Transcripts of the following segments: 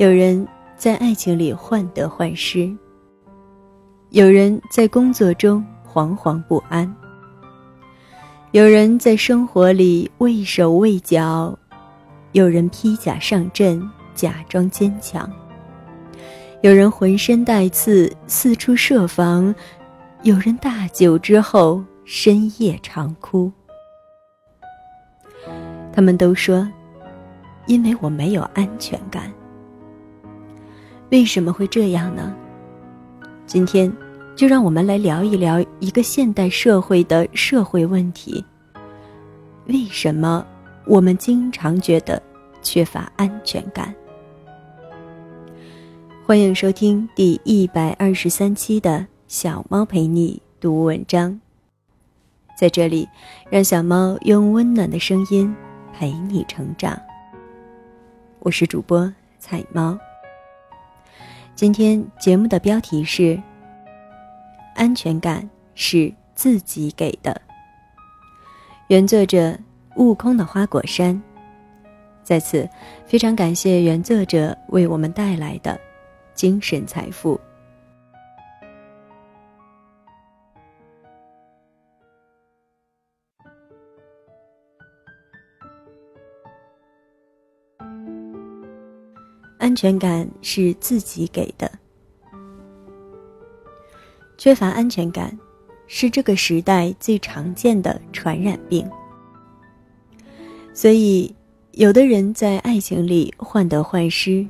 有人在爱情里患得患失，有人在工作中惶惶不安，有人在生活里畏手畏脚，有人披甲上阵假装坚强，有人浑身带刺四处设防，有人大酒之后深夜长哭。他们都说，因为我没有安全感。为什么会这样呢？今天，就让我们来聊一聊一个现代社会的社会问题：为什么我们经常觉得缺乏安全感？欢迎收听第一百二十三期的小猫陪你读文章。在这里，让小猫用温暖的声音陪你成长。我是主播彩猫。今天节目的标题是“安全感是自己给的”。原作者悟空的花果山。在此，非常感谢原作者为我们带来的精神财富。安全感是自己给的。缺乏安全感，是这个时代最常见的传染病。所以，有的人在爱情里患得患失，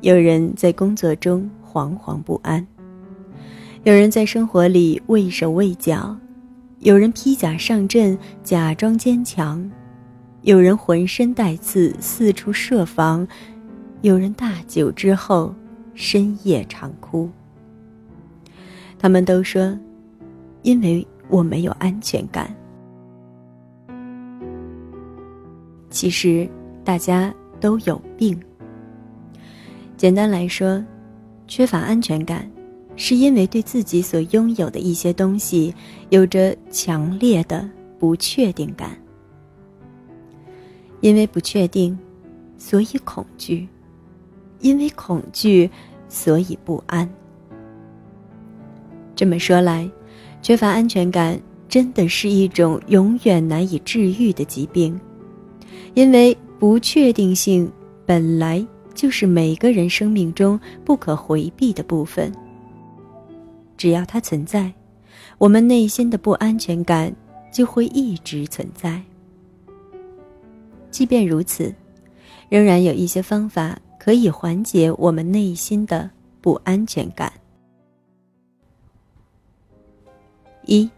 有人在工作中惶惶不安，有人在生活里畏手畏脚，有人披甲上阵假装坚强，有人浑身带刺四处设防。有人大酒之后，深夜长哭。他们都说，因为我没有安全感。其实，大家都有病。简单来说，缺乏安全感，是因为对自己所拥有的一些东西有着强烈的不确定感。因为不确定，所以恐惧。因为恐惧，所以不安。这么说来，缺乏安全感真的是一种永远难以治愈的疾病，因为不确定性本来就是每个人生命中不可回避的部分。只要它存在，我们内心的不安全感就会一直存在。即便如此，仍然有一些方法。可以缓解我们内心的不安全感。一，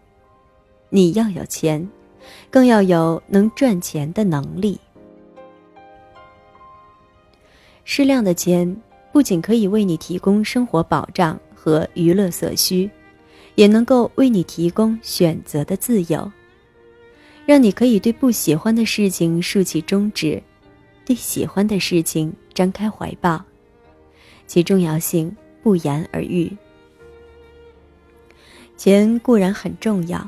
你要有钱，更要有能赚钱的能力。适量的钱不仅可以为你提供生活保障和娱乐所需，也能够为你提供选择的自由，让你可以对不喜欢的事情竖起中指。对喜欢的事情张开怀抱，其重要性不言而喻。钱固然很重要，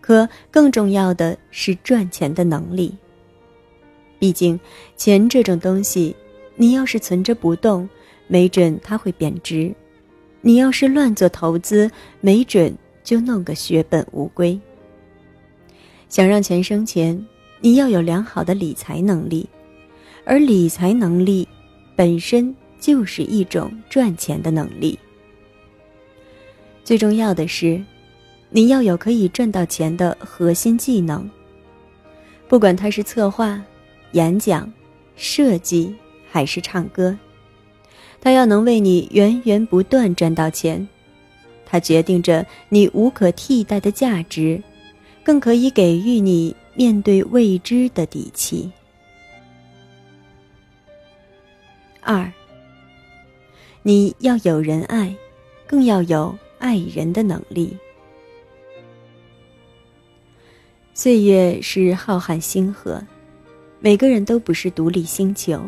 可更重要的是赚钱的能力。毕竟，钱这种东西，你要是存着不动，没准它会贬值；你要是乱做投资，没准就弄个血本无归。想让钱生钱，你要有良好的理财能力。而理财能力本身就是一种赚钱的能力。最重要的是，你要有可以赚到钱的核心技能。不管它是策划、演讲、设计还是唱歌，它要能为你源源不断赚到钱。它决定着你无可替代的价值，更可以给予你面对未知的底气。二，你要有人爱，更要有爱人的能力。岁月是浩瀚星河，每个人都不是独立星球，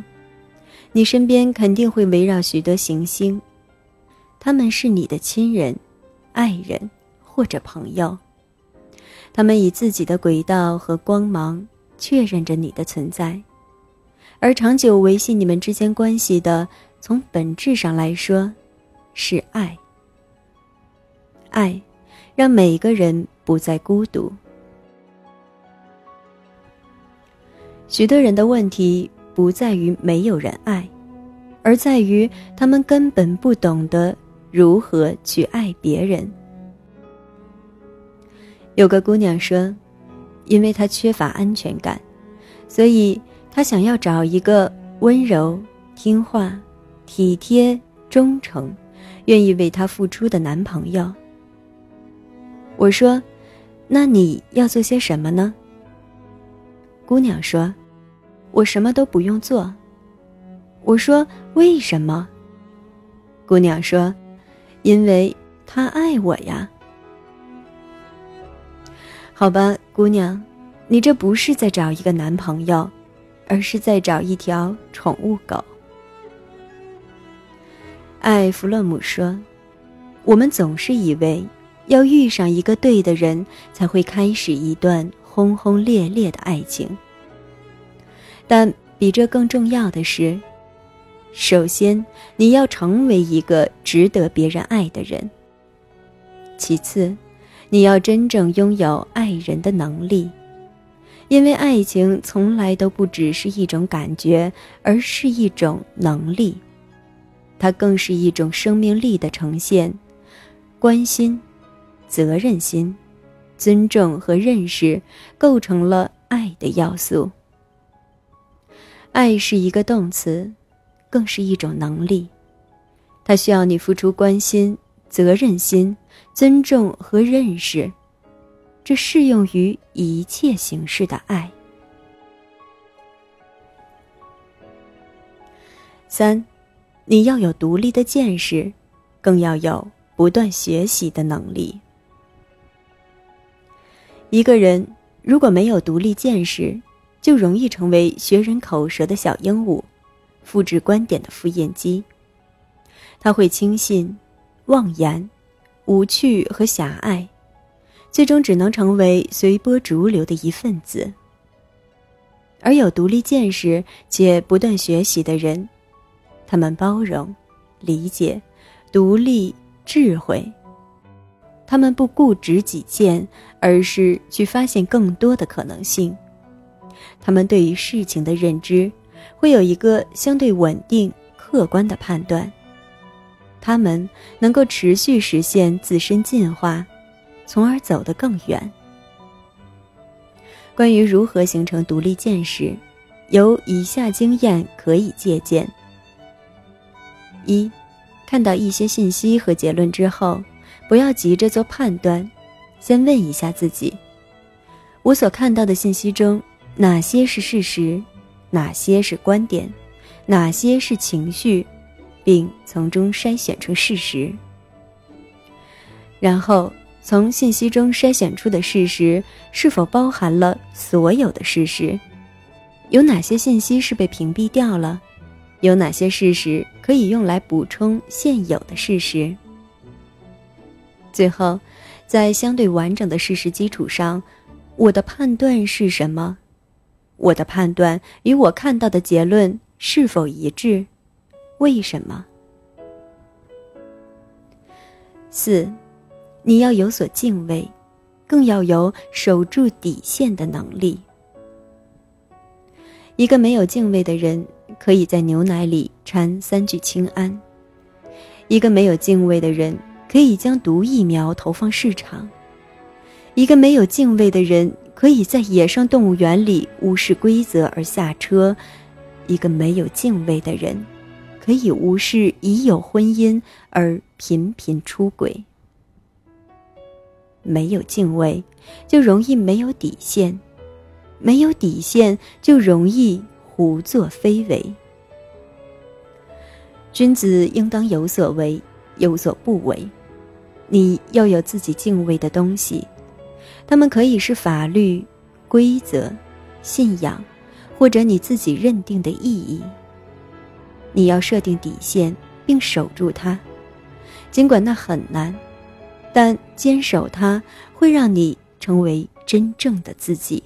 你身边肯定会围绕许多行星，他们是你的亲人、爱人或者朋友，他们以自己的轨道和光芒确认着你的存在。而长久维系你们之间关系的，从本质上来说，是爱。爱，让每一个人不再孤独。许多人的问题不在于没有人爱，而在于他们根本不懂得如何去爱别人。有个姑娘说，因为她缺乏安全感，所以她想要找一个温柔、听话、体贴、忠诚、愿意为她付出的男朋友。我说：“那你要做些什么呢？”姑娘说：“我什么都不用做。”我说：“为什么？”姑娘说：“因为他爱我呀。”好吧，姑娘，你这不是在找一个男朋友，而是在找一条宠物狗。艾弗洛姆说：“我们总是以为要遇上一个对的人，才会开始一段轰轰烈烈的爱情。”但比这更重要的是，首先你要成为一个值得别人爱的人。其次，你要真正拥有爱人的能力，因为爱情从来都不只是一种感觉，而是一种能力，它更是一种生命力的呈现。关心、责任心、尊重和认识构成了爱的要素。爱是一个动词，更是一种能力，它需要你付出关心、责任心、尊重和认识，这适用于一切形式的爱。三，你要有独立的见识，更要有不断学习的能力。一个人如果没有独立见识，就容易成为学人口舌的小鹦鹉，复制观点的复印机。他会轻信、妄言、无趣和狭隘，最终只能成为随波逐流的一份子。而有独立见识且不断学习的人，他们包容、理解、独立、智慧。他们不固执己见，而是去发现更多的可能性。他们对于事情的认知，会有一个相对稳定、客观的判断。他们能够持续实现自身进化，从而走得更远。关于如何形成独立见识，有以下经验可以借鉴：一，看到一些信息和结论之后，不要急着做判断，先问一下自己：我所看到的信息中。哪些是事实，哪些是观点，哪些是情绪，并从中筛选出事实。然后从信息中筛选出的事实是否包含了所有的事实？有哪些信息是被屏蔽掉了？有哪些事实可以用来补充现有的事实？最后，在相对完整的事实基础上，我的判断是什么？我的判断与我看到的结论是否一致？为什么？四，你要有所敬畏，更要有守住底线的能力。一个没有敬畏的人，可以在牛奶里掺三聚氰胺；一个没有敬畏的人，可以将毒疫苗投放市场；一个没有敬畏的人。可以在野生动物园里无视规则而下车，一个没有敬畏的人，可以无视已有婚姻而频频出轨。没有敬畏，就容易没有底线；没有底线，就容易胡作非为。君子应当有所为，有所不为。你要有自己敬畏的东西。他们可以是法律、规则、信仰，或者你自己认定的意义。你要设定底线，并守住它，尽管那很难，但坚守它会让你成为真正的自己。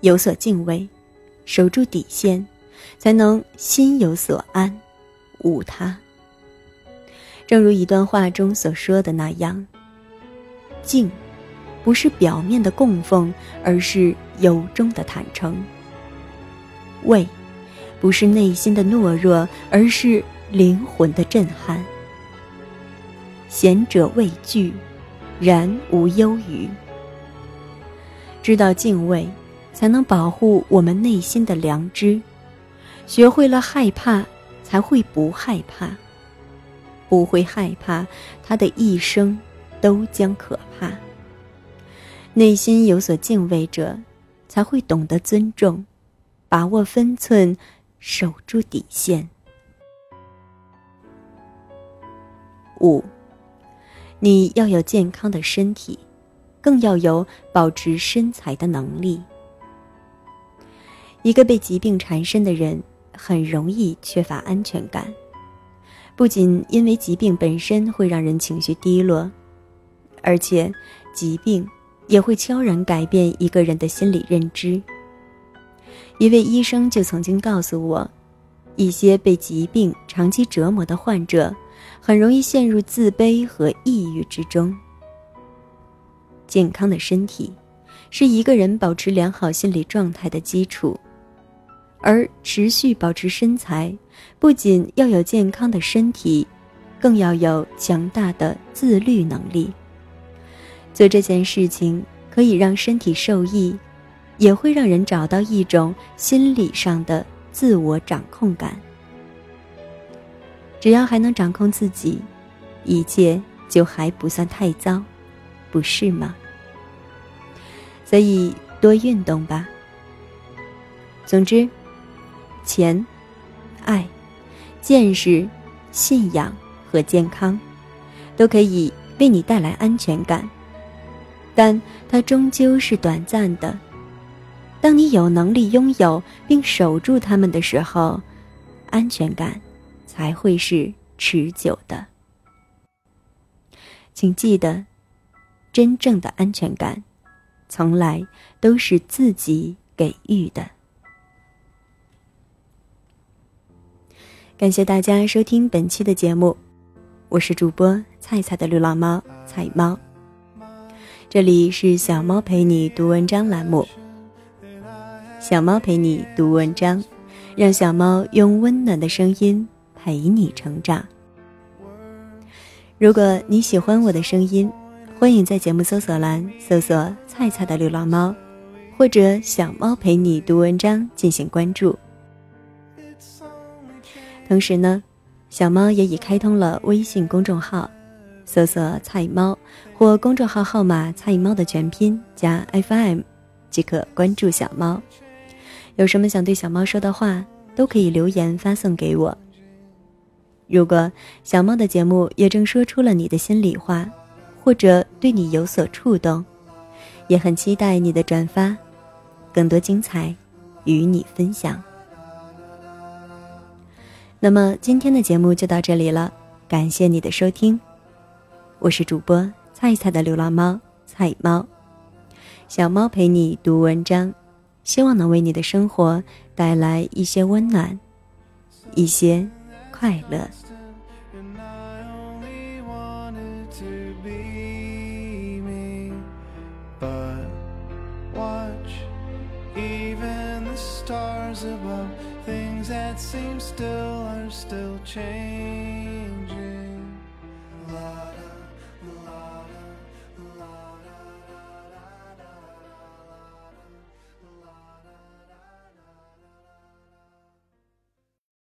有所敬畏，守住底线，才能心有所安，无他。正如一段话中所说的那样，敬，不是表面的供奉，而是由衷的坦诚；畏，不是内心的懦弱，而是灵魂的震撼。贤者畏惧，然无忧于。知道敬畏，才能保护我们内心的良知；学会了害怕，才会不害怕。不会害怕，他的一生都将可怕。内心有所敬畏者，才会懂得尊重，把握分寸，守住底线。五，你要有健康的身体，更要有保持身材的能力。一个被疾病缠身的人，很容易缺乏安全感。不仅因为疾病本身会让人情绪低落，而且疾病也会悄然改变一个人的心理认知。一位医生就曾经告诉我，一些被疾病长期折磨的患者，很容易陷入自卑和抑郁之中。健康的身体，是一个人保持良好心理状态的基础。而持续保持身材，不仅要有健康的身体，更要有强大的自律能力。做这件事情可以让身体受益，也会让人找到一种心理上的自我掌控感。只要还能掌控自己，一切就还不算太糟，不是吗？所以多运动吧。总之。钱、爱、见识、信仰和健康，都可以为你带来安全感，但它终究是短暂的。当你有能力拥有并守住它们的时候，安全感才会是持久的。请记得，真正的安全感，从来都是自己给予的。感谢大家收听本期的节目，我是主播菜菜的流浪猫菜猫。这里是小猫陪你读文章栏目，小猫陪你读文章，让小猫用温暖的声音陪你成长。如果你喜欢我的声音，欢迎在节目搜索栏搜索“菜菜的流浪猫”或者“小猫陪你读文章”进行关注。同时呢，小猫也已开通了微信公众号，搜索“菜猫”或公众号号码“菜猫”的全拼加 FM，即可关注小猫。有什么想对小猫说的话，都可以留言发送给我。如果小猫的节目也正说出了你的心里话，或者对你有所触动，也很期待你的转发，更多精彩与你分享。那么今天的节目就到这里了，感谢你的收听，我是主播菜菜的流浪猫菜猫，小猫陪你读文章，希望能为你的生活带来一些温暖，一些快乐。stars above things that seem still are still changing